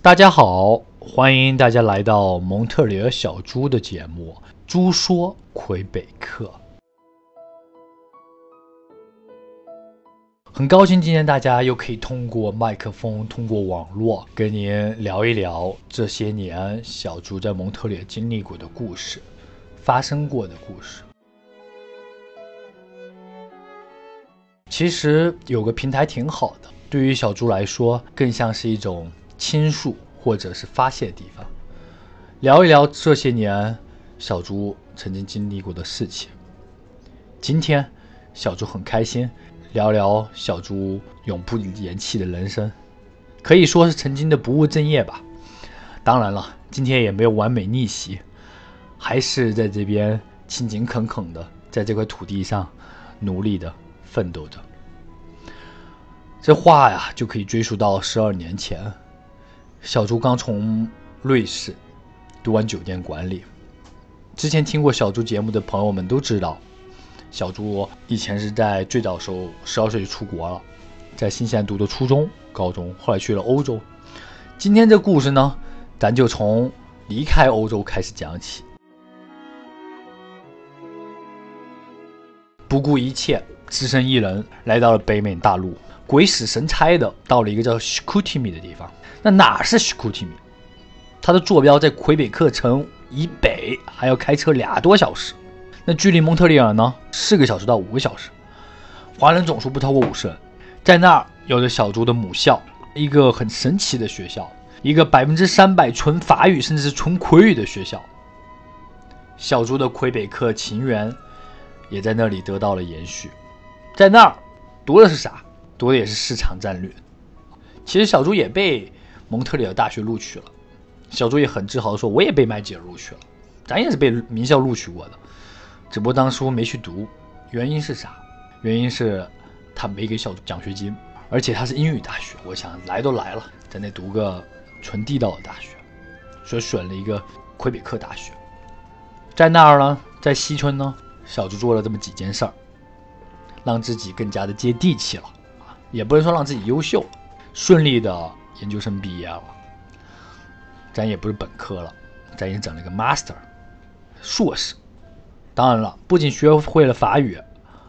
大家好，欢迎大家来到蒙特利尔小猪的节目《猪说魁北克》。很高兴今天大家又可以通过麦克风、通过网络跟您聊一聊这些年小猪在蒙特利尔经历过的故事、发生过的故事。其实有个平台挺好的，对于小猪来说，更像是一种倾诉或者是发泄的地方，聊一聊这些年小猪曾经经历过的事情。今天小猪很开心，聊聊小猪永不言弃的人生，可以说是曾经的不务正业吧。当然了，今天也没有完美逆袭，还是在这边勤勤恳恳的在这块土地上努力的。奋斗着，这话呀就可以追溯到十二年前。小猪刚从瑞士读完酒店管理，之前听过小猪节目的朋友们都知道，小猪以前是在最早时候十二岁就出国了，在新西兰读的初中、高中，后来去了欧洲。今天这故事呢，咱就从离开欧洲开始讲起，不顾一切。只身一人来到了北美大陆，鬼使神差的到了一个叫 s h k u t i m i 的地方。那哪是 s h k u t i m i 它的坐标在魁北克城以北，还要开车俩多小时。那距离蒙特利尔呢，四个小时到五个小时。华人总数不超过五十人，在那儿有着小猪的母校，一个很神奇的学校，一个百分之三百纯法语甚至是纯魁语的学校。小猪的魁北克情缘也在那里得到了延续。在那儿读的是啥？读的也是市场战略。其实小猪也被蒙特利尔大学录取了，小猪也很自豪地说：“我也被麦吉尔录取了，咱也是被名校录取过的，只不过当初没去读。原因是啥？原因是他没给小猪奖学金，而且他是英语大学。我想来都来了，咱得读个纯地道的大学，所以选了一个魁北克大学。在那儿呢，在西村呢，小猪做了这么几件事儿。”让自己更加的接地气了啊，也不能说让自己优秀，顺利的研究生毕业了，咱也不是本科了，咱也整了个 master，硕士。当然了，不仅学会了法语，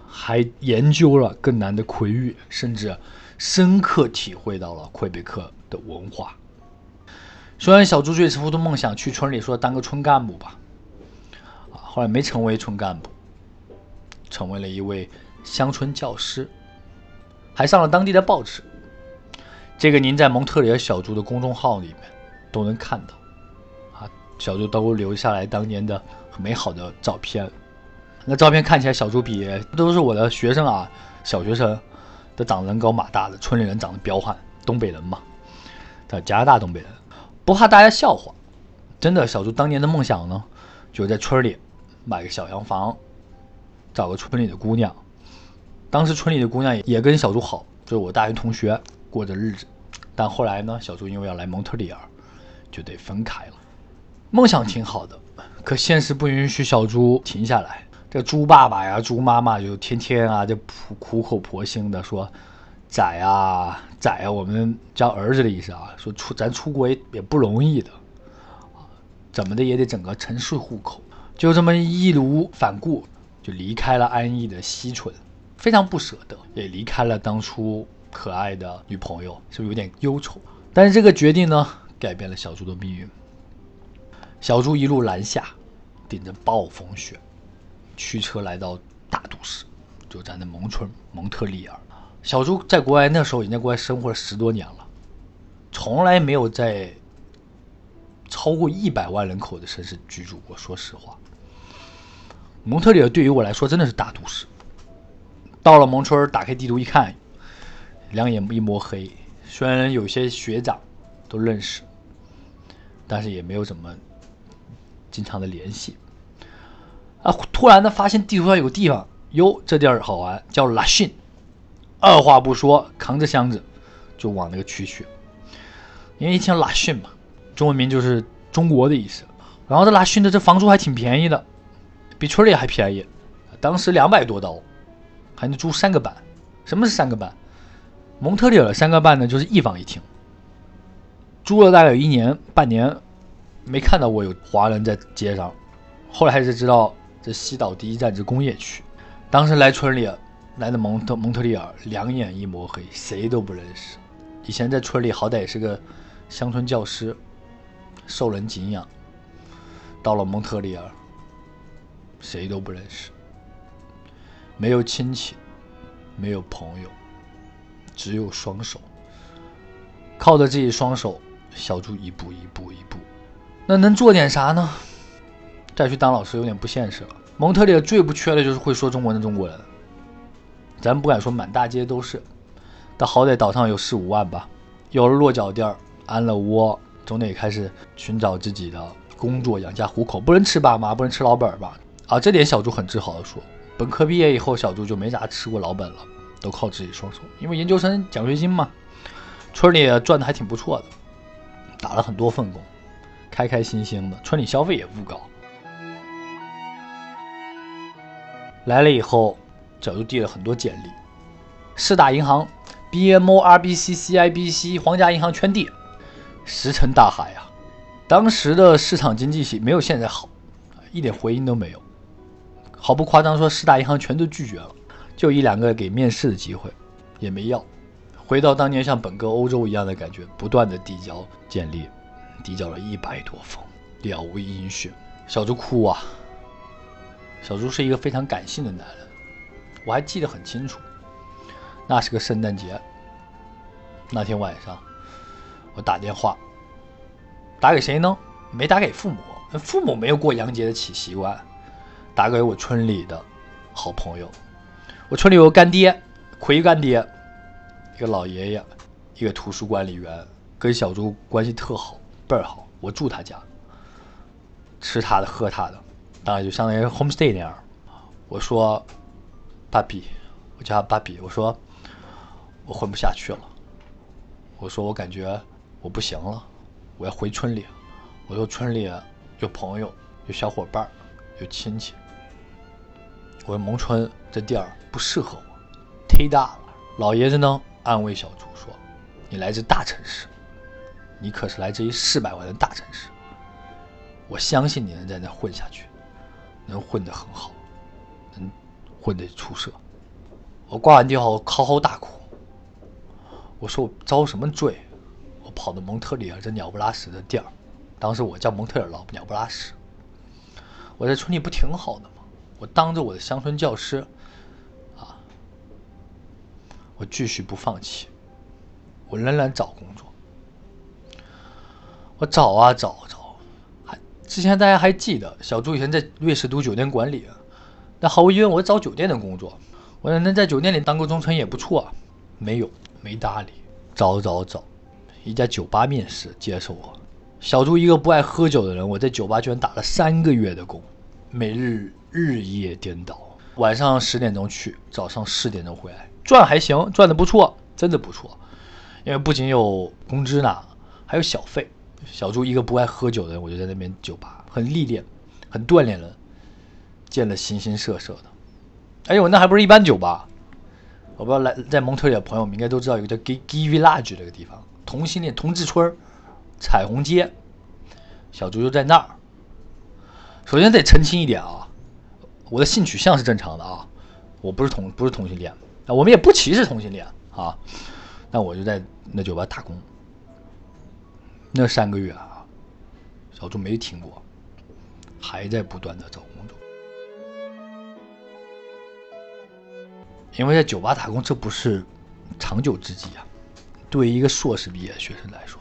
还研究了更难的魁语，甚至深刻体会到了魁北克的文化。虽然小猪最初的梦想去村里说当个村干部吧，啊，后来没成为村干部，成为了一位。乡村教师，还上了当地的报纸。这个您在蒙特利尔小猪的公众号里面都能看到，啊，小猪都留下来当年的很美好的照片。那照片看起来，小猪比都是我的学生啊，小学生，都长得人高马大的，村里人长得彪悍，东北人嘛，在加拿大东北人，不怕大家笑话。真的，小猪当年的梦想呢，就在村里买个小洋房，找个村里的姑娘。当时村里的姑娘也也跟小猪好，就是我大学同学过着日子。但后来呢，小猪因为要来蒙特利尔，就得分开了。梦想挺好的，可现实不允许小猪停下来。这猪爸爸呀、猪妈妈就天天啊就苦苦口婆心的说：“仔啊，仔啊，我们叫儿子的意思啊，说出咱出国也也不容易的，怎么的也得整个城市户口。”就这么义无反顾就离开了安逸的西村。非常不舍得，也离开了当初可爱的女朋友，是不是有点忧愁？但是这个决定呢，改变了小猪的命运。小猪一路南下，顶着暴风雪，驱车来到大都市，就咱的蒙村蒙特利尔。小猪在国外那时候已经在国外生活了十多年了，从来没有在超过一百万人口的城市居住过。说实话，蒙特利尔对于我来说真的是大都市。到了蒙村，打开地图一看，两眼一抹黑。虽然有些学长都认识，但是也没有怎么经常的联系。啊，突然的发现地图上有个地方，哟，这地儿好玩，叫拉逊。二话不说，扛着箱子就往那个区去。因为一听拉逊嘛，中文名就是中国的意思。然后这拉逊的这房租还挺便宜的，比村里还便宜，当时两百多刀。还能租三个半，什么是三个半？蒙特利尔三个半呢，就是一房一厅，住了大概有一年半年，没看到过有华人在街上。后来才知道这西岛第一站是工业区。当时来村里，来的蒙特蒙特利尔，两眼一抹黑，谁都不认识。以前在村里好歹也是个乡村教师，受人敬仰。到了蒙特利尔，谁都不认识，没有亲戚，没有朋友，只有双手。靠着这一双手。小猪一步一步一步，那能做点啥呢？再去当老师有点不现实了。蒙特利尔最不缺的就是会说中文的中国人，咱不敢说满大街都是，但好歹岛上有四五万吧。有了落脚地儿，安了窝，总得开始寻找自己的工作养家糊口，不能吃爸妈，不能吃老本吧？啊，这点小猪很自豪的说，本科毕业以后，小朱就没咋吃过老本了，都靠自己双手，因为研究生奖学金嘛，村里赚的还挺不错的。打了很多份工，开开心心的，村里消费也不高。来了以后，早就递了很多简历，四大银行、BMO、RBC、CIBC、皇家银行全递，石沉大海呀。当时的市场经济系没有现在好，一点回音都没有。毫不夸张说，四大银行全都拒绝了，就一两个给面试的机会，也没要。回到当年像本个欧洲一样的感觉，不断的递交简历，递交了一百多封，了无音讯。小猪哭啊！小猪是一个非常感性的男人，我还记得很清楚，那是个圣诞节。那天晚上，我打电话，打给谁呢？没打给父母，父母没有过洋节的起习惯，打给我村里的好朋友。我村里有个干爹，奎干爹。一个老爷爷，一个图书管理员，跟小猪关系特好，倍儿好。我住他家，吃他的，喝他的，当然就相当于 homestay 那样。我说，芭比，我叫他芭比。我说，我混不下去了。我说，我感觉我不行了，我要回村里。我说，村里有朋友，有小伙伴，有亲戚。我说，蒙春这地儿不适合我，忒大了。老爷子呢？安慰小猪说：“你来自大城市，你可是来自于四百万的大城市。我相信你能在那混下去，能混得很好，能混得出色。”我挂完电话，我嚎嚎大哭。我说：“我遭什么罪？我跑到蒙特利尔这鸟不拉屎的地儿，当时我叫蒙特利尔老鸟不拉屎。我在村里不挺好的吗？我当着我的乡村教师。”啊我继续不放弃，我仍然找工作。我找啊找找，还之前大家还记得小朱以前在瑞士读酒店管理，那毫无疑问我找酒店的工作，我能在酒店里当个中层也不错。没有，没搭理。找找找，一家酒吧面试接受我。小朱一个不爱喝酒的人，我在酒吧居然打了三个月的工，每日日夜颠倒，晚上十点钟去，早上四点钟回来。赚还行，赚的不错，真的不错，因为不仅有工资拿，还有小费。小朱一个不爱喝酒的人，我就在那边酒吧，很历练，很锻炼人，见了形形色色的。哎呦，那还不是一般酒吧？我不知道来在蒙特利尔朋友们应该都知道，有个叫 Gay Village 这个地方，同性恋同志村彩虹街。小朱就在那儿。首先得澄清一点啊，我的性取向是正常的啊，我不是同不是同性恋啊。我们也不歧视同性恋啊，那我就在那酒吧打工。那三个月啊，小朱没停过，还在不断的找工作。因为在酒吧打工，这不是长久之计啊。对于一个硕士毕业的学生来说，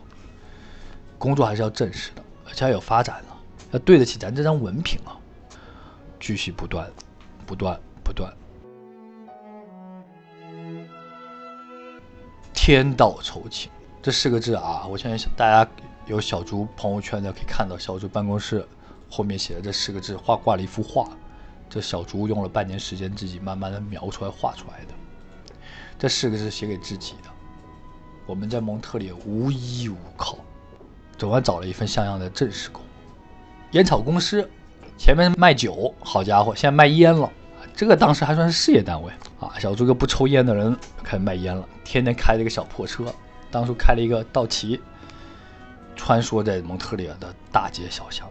工作还是要正式的，而且要有发展的，要对得起咱这张文凭啊。继续不断，不断，不断。天道酬勤这四个字啊，我相信大家有小猪朋友圈的可以看到，小猪办公室后面写的这四个字，画挂了一幅画。这小猪用了半年时间，自己慢慢的描出来、画出来的。这四个字写给自己的。我们在蒙特利尔无依无靠，总算找了一份像样的正式工。烟草公司，前面卖酒，好家伙，现在卖烟了。这个当时还算是事业单位啊，小朱哥不抽烟的人开始卖烟了，天天开着一个小破车，当初开了一个道奇，穿梭在蒙特利尔的大街小巷。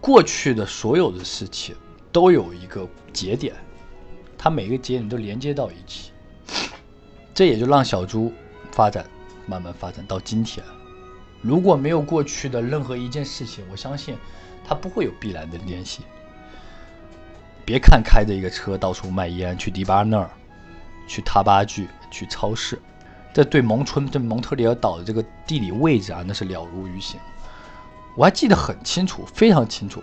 过去的所有的事情都有一个节点，它每个节点都连接到一起，这也就让小猪发展慢慢发展到今天。如果没有过去的任何一件事情，我相信它不会有必然的联系。别看开着一个车到处卖烟，去迪巴那儿，去塔巴具，去超市，这对蒙村、对蒙特利尔岛的这个地理位置啊，那是了如于心。我还记得很清楚，非常清楚。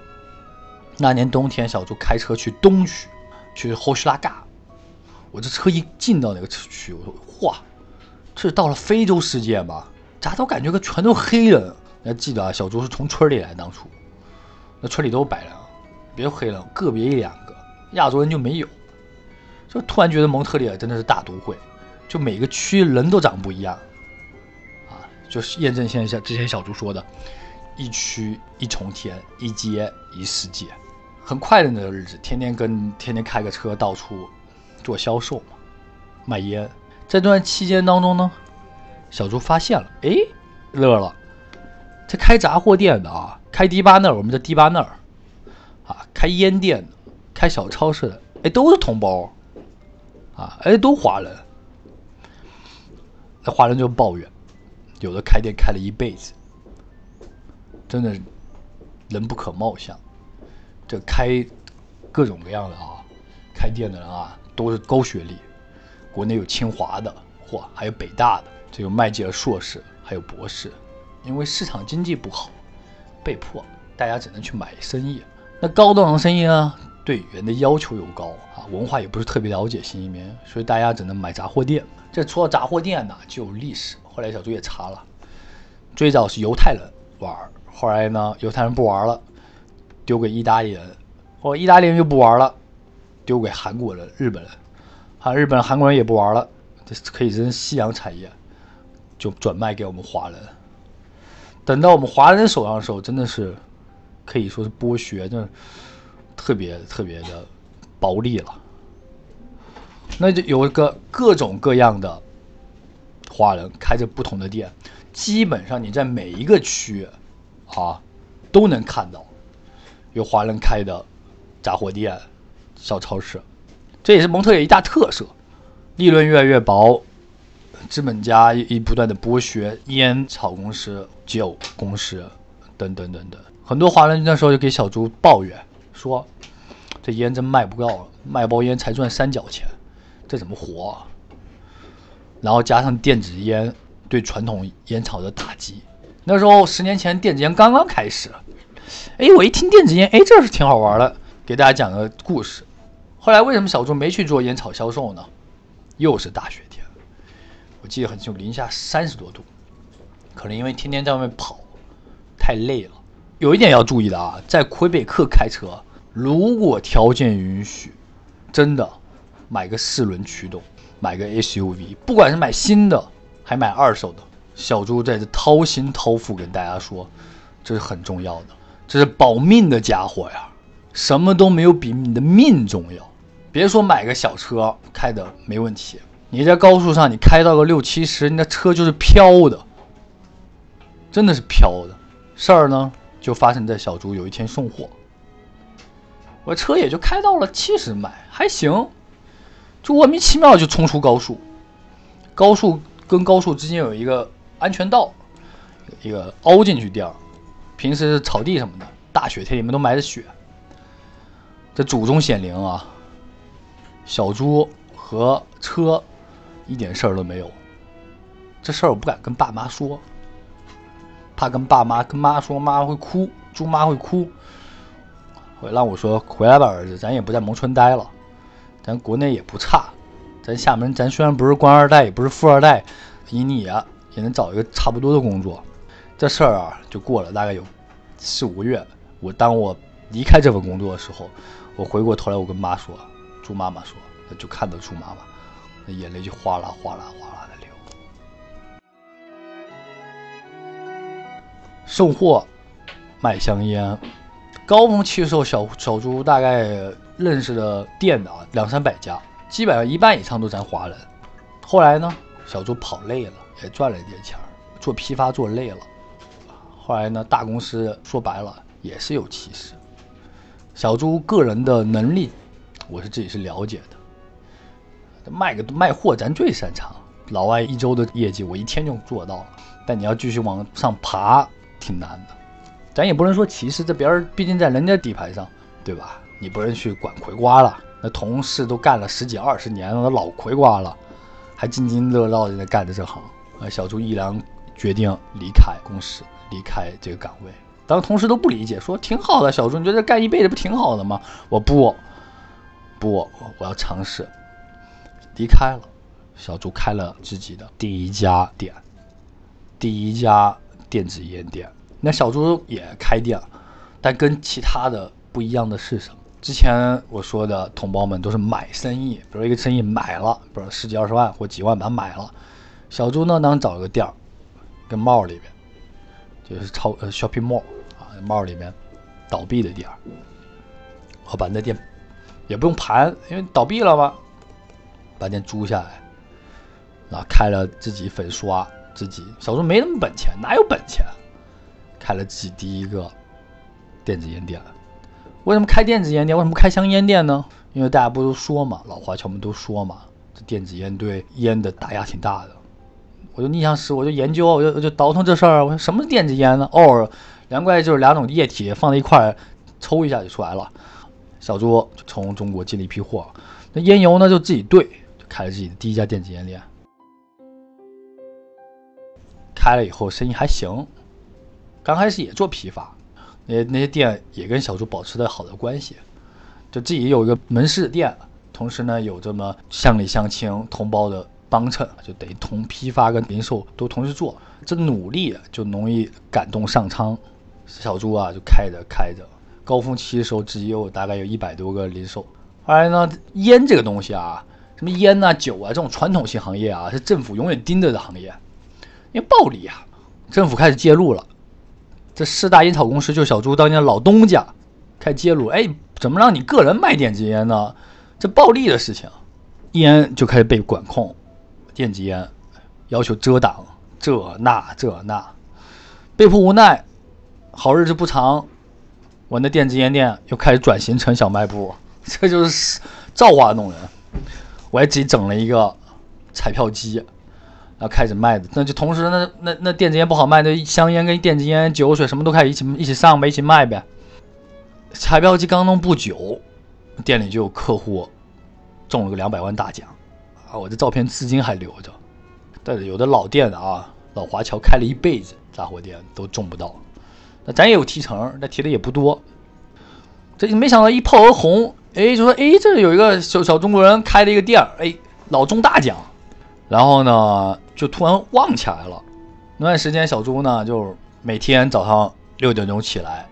那年冬天，小猪开车去东区，去后须拉嘎。我这车一进到那个区，我说：“哇，这是到了非洲世界吗？咋都感觉个全都黑人？”还记得啊，小猪是从村里来，当初那村里都是白人，别黑人，个别一两个亚洲人就没有。就突然觉得蒙特利尔真的是大都会，就每个区人都长不一样啊，就是验证现在之前小猪说的。一区一重天，一街一世界，很快乐的日子，天天跟天天开个车到处做销售嘛，卖烟。在这段期间当中呢，小猪发现了，哎，乐了，这开杂货店的啊，开迪巴那儿，我们叫迪巴那儿，啊，开烟店的，开小超市的，哎，都是同胞，啊，哎，都华人。那华人就抱怨，有的开店开了一辈子。真的，人不可貌相。这开各种各样的啊，开店的人啊，都是高学历。国内有清华的，嚯，还有北大的，有麦吉尔硕士，还有博士。因为市场经济不好，被迫大家只能去买生意。那高档的生意呢，对人的要求又高啊，文化也不是特别了解新移民，所以大家只能买杂货店。这除了杂货店呢，就有历史。后来小朱也查了，最早是犹太人玩。后来呢，犹太人不玩了，丢给意大利人，或意大利人又不玩了，丢给韩国人、日本人，啊，日本、韩国人也不玩了，这可以是夕阳产业，就转卖给我们华人。等到我们华人手上的时候，真的是可以说是剥削，那特别特别的暴利了。那就有一个各种各样的华人开着不同的店，基本上你在每一个区。啊，都能看到有华人开的杂货店、小超市，这也是蒙特利一大特色。利润越来越薄，资本家一不断的剥削烟草公司、酒公司等等等等。很多华人那时候就给小朱抱怨说：“这烟真卖不高，卖包烟才赚三角钱，这怎么活？”然后加上电子烟对传统烟草的打击。那时候十年前电子烟刚刚开始，哎，我一听电子烟，哎，这是挺好玩的，给大家讲个故事。后来为什么小朱没去做烟草销售呢？又是大学，我记得很清楚，零下三十多度，可能因为天天在外面跑，太累了。有一点要注意的啊，在魁北克开车，如果条件允许，真的买个四轮驱动，买个 SUV，不管是买新的还买二手的。小猪在这掏心掏腹跟大家说，这是很重要的，这是保命的家伙呀，什么都没有比你的命重要。别说买个小车开的没问题，你在高速上你开到个六七十，你的车就是飘的，真的是飘的。事儿呢就发生在小猪有一天送货，我车也就开到了七十迈，还行，就莫名其妙就冲出高速，高速跟高速之间有一个。安全道，一个凹进去地儿，平时草地什么的，大雪天里面都埋着雪。这祖宗显灵啊！小猪和车一点事儿都没有。这事儿我不敢跟爸妈说，怕跟爸妈跟妈说，妈会哭，猪妈会哭。会让我说回来吧，儿子，咱也不在蒙村待了，咱国内也不差，咱厦门咱虽然不是官二代，也不是富二代，以你啊。也能找一个差不多的工作，这事儿啊就过了大概有四五个月。我当我离开这份工作的时候，我回过头来，我跟妈说，猪妈妈说，就看到猪妈妈，那眼泪就哗啦哗啦哗啦的流。送货卖香烟，高峰期的时候，小小猪大概认识的店的啊两三百家，基本上一半以上都咱华人。后来呢，小猪跑累了。也赚了一点钱，做批发做累了。后来呢，大公司说白了也是有歧视。小朱个人的能力，我是自己是了解的。卖个卖货咱最擅长，老外一周的业绩我一天就做到了。但你要继续往上爬，挺难的。咱也不能说歧视，这别人毕竟在人家底牌上，对吧？你不能去管葵瓜了。那同事都干了十几二十年了，那老葵瓜了，还津津乐道的在干着这行。啊，小朱毅然决定离开公司。离开这个岗位，当同事都不理解，说挺好的，小朱，你觉得干一辈子不挺好的吗？我不，不，我要尝试。离开了，小朱开了自己的第一家店，第一家电子烟店。那小朱也开店，但跟其他的不一样的是什么？之前我说的同胞们都是买生意，比如一个生意买了，不是十几二十万或几万把它买了，小朱呢能找个店儿，跟帽里边。就是超呃 shopping mall 啊，mall 里面倒闭的店儿，我把那店也不用盘，因为倒闭了嘛，把店租下来，然后开了自己粉刷，自己小时候没那么本钱，哪有本钱？开了自己第一个电子烟店。为什么开电子烟店？为什么开香烟店呢？因为大家不都说嘛，老华侨们都说嘛，这电子烟对烟的打压挺大的。我就逆向思维，我就研究，我就我就倒腾这事儿。我说什么是电子烟呢？哦，难怪就是两种液体放在一块儿，抽一下就出来了。小朱就从中国进了一批货，那烟油呢就自己兑，开了自己的第一家电子烟店。开了以后生意还行，刚开始也做批发，那那些店也跟小朱保持着好的关系，就自己有一个门市店，同时呢有这么乡里乡亲同胞的。帮衬就等于同批发跟零售都同时做，这努力就容易感动上苍。小朱啊，就开着开着，高峰期的时候自己有大概有一百多个零售。后来呢，烟这个东西啊，什么烟啊、酒啊这种传统性行业啊，是政府永远盯着的行业，因为暴利啊。政府开始介入了，这四大烟草公司就小朱当年的老东家，开始介入。哎，怎么让你个人卖电子烟呢？这暴利的事情，烟就开始被管控。电子烟要求遮挡，这那这那，被迫无奈，好日子不长，我那电子烟店又开始转型成小卖部，这就是造化弄人。我还自己整了一个彩票机，然后开始卖的，那就同时那那那电子烟不好卖，那香烟跟电子烟、酒水什么都开始一起一起上呗，一起卖呗。彩票机刚弄不久，店里就有客户中了个两百万大奖。啊，我这照片至今还留着。但是有的老店啊，老华侨开了一辈子杂货店都中不到。那咱也有提成，那提的也不多。这没想到一炮而红，哎，就说哎，这有一个小小中国人开了一个店哎，老中大奖。然后呢，就突然旺起来了。那段时间，小朱呢，就每天早上六点钟起来，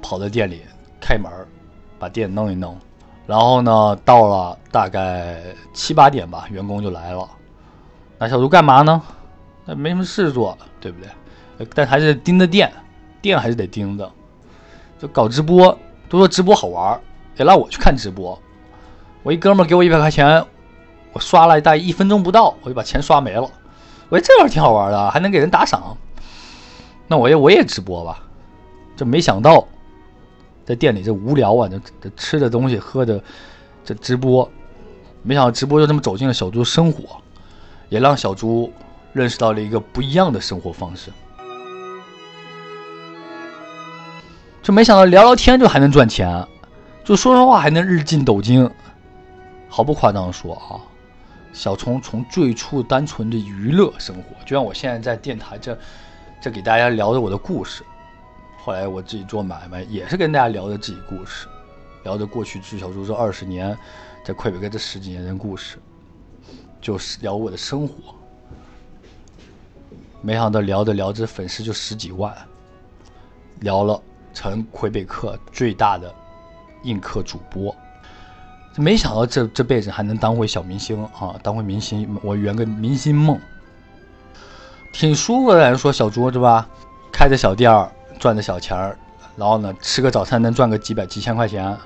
跑到店里开门，把店弄一弄。然后呢，到了大概七八点吧，员工就来了。那小朱干嘛呢？那没什么事做，对不对？但还是盯着店，店还是得盯着。就搞直播，都说直播好玩，也让我去看直播。我一哥们给我一百块钱，我刷了大概一分钟不到，我就把钱刷没了。我觉得这玩意儿挺好玩的，还能给人打赏。那我也我也直播吧。这没想到。在店里这无聊啊，这这吃的东西喝的，这直播，没想到直播就这么走进了小猪生活，也让小猪认识到了一个不一样的生活方式。就没想到聊聊天就还能赚钱，就说实话还能日进斗金，毫不夸张的说啊，小虫从最初单纯的娱乐生活，就像我现在在电台这这给大家聊着我的故事。后来我自己做买卖，也是跟大家聊着自己故事，聊着过去至少说这二十年，在魁北克这十几年的故事，就是聊我的生活。没想到聊着聊着粉丝就十几万，聊了成魁北克最大的映客主播。没想到这这辈子还能当回小明星啊，当回明星，我圆个明星梦，挺舒服的。人说小猪是吧？开着小店儿。赚着小钱儿，然后呢，吃个早餐能赚个几百几千块钱，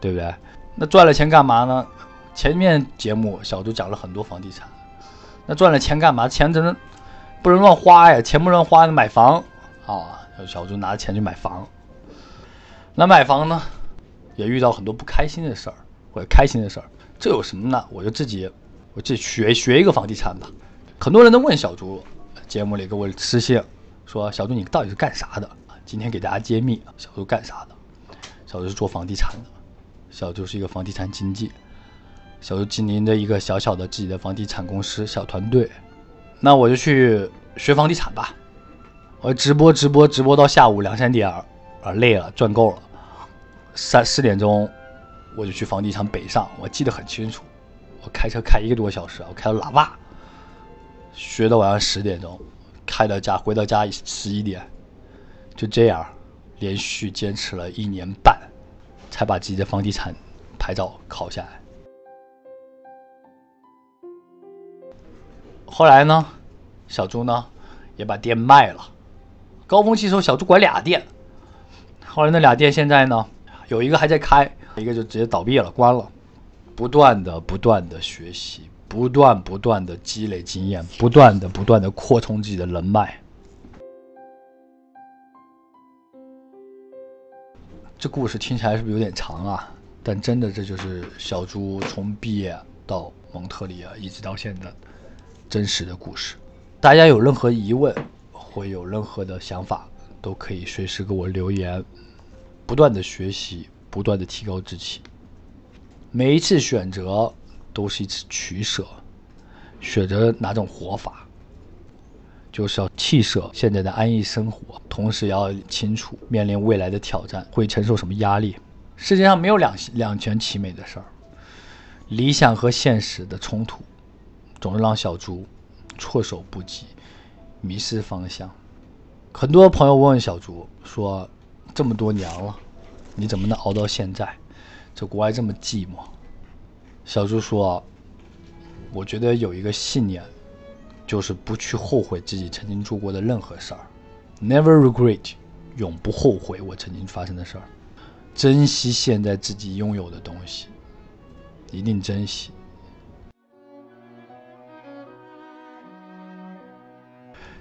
对不对？那赚了钱干嘛呢？前面节目小朱讲了很多房地产，那赚了钱干嘛？钱只能不能乱花呀，钱不能花，买房啊。小猪拿着钱去买房，那买房呢，也遇到很多不开心的事儿或者开心的事儿。这有什么呢？我就自己，我自己学学一个房地产吧。很多人都问小猪，节目里给我私信说：“小猪你到底是干啥的？”今天给大家揭秘，小猪干啥的？小猪是做房地产的，小猪是一个房地产经纪，小猪经营着一个小小的自己的房地产公司小团队。那我就去学房地产吧。我直播直播直播到下午两三点，啊累了赚够了，三四点钟我就去房地产北上，我记得很清楚，我开车开一个多小时，我开到喇叭，学到晚上十点钟，开到家回到家十一点，就这样连续坚持了一年半，才把自己的房地产牌照考下来。后来呢，小朱呢也把店卖了。高峰期时候，小猪管俩店，后来那俩店现在呢，有一个还在开，一个就直接倒闭了，关了。不断的、不断的学习，不断、不断的积累经验，不断的、不断的扩充自己的人脉。这故事听起来是不是有点长啊？但真的，这就是小猪从毕业到蒙特利尔一直到现在真实的故事。大家有任何疑问？会有任何的想法，都可以随时给我留言。不断的学习，不断的提高自己。每一次选择都是一次取舍，选择哪种活法，就是要弃舍现在的安逸生活，同时要清楚面临未来的挑战会承受什么压力。世界上没有两两全其美的事儿，理想和现实的冲突，总是让小猪措手不及。迷失方向，很多朋友问小猪说：“这么多年了，你怎么能熬到现在？这国外这么寂寞。”小猪说：“我觉得有一个信念，就是不去后悔自己曾经做过的任何事儿，Never regret，永不后悔我曾经发生的事儿，珍惜现在自己拥有的东西，一定珍惜。”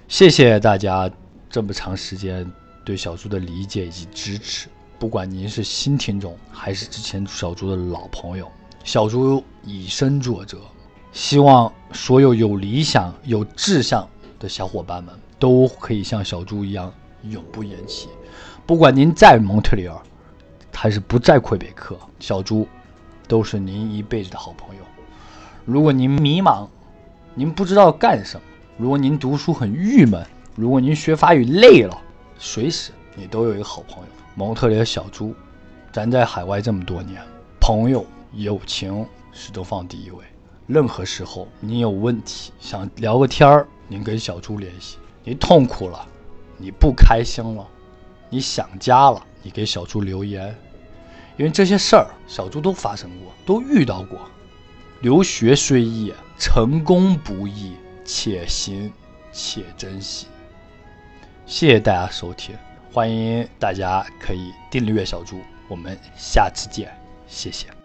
谢谢大家这么长时间对小猪的理解以及支持。不管您是新听众还是之前小猪的老朋友，小猪以身作则，希望所有有理想、有志向的小伙伴们都可以像小猪一样永不言弃。不管您在蒙特利尔还是不在魁北克，小猪都是您一辈子的好朋友。如果您迷茫，您不知道干什么。如果您读书很郁闷，如果您学法语累了，随时你都有一个好朋友——蒙特利尔小猪。咱在海外这么多年，朋友友情始终放第一位。任何时候你有问题想聊个天儿，您跟小猪联系；你痛苦了，你不开心了，你想家了，你给小猪留言。因为这些事儿，小猪都发生过，都遇到过。留学虽易，成功不易。且行且珍惜，谢谢大家收听，欢迎大家可以订阅小猪，我们下次见，谢谢。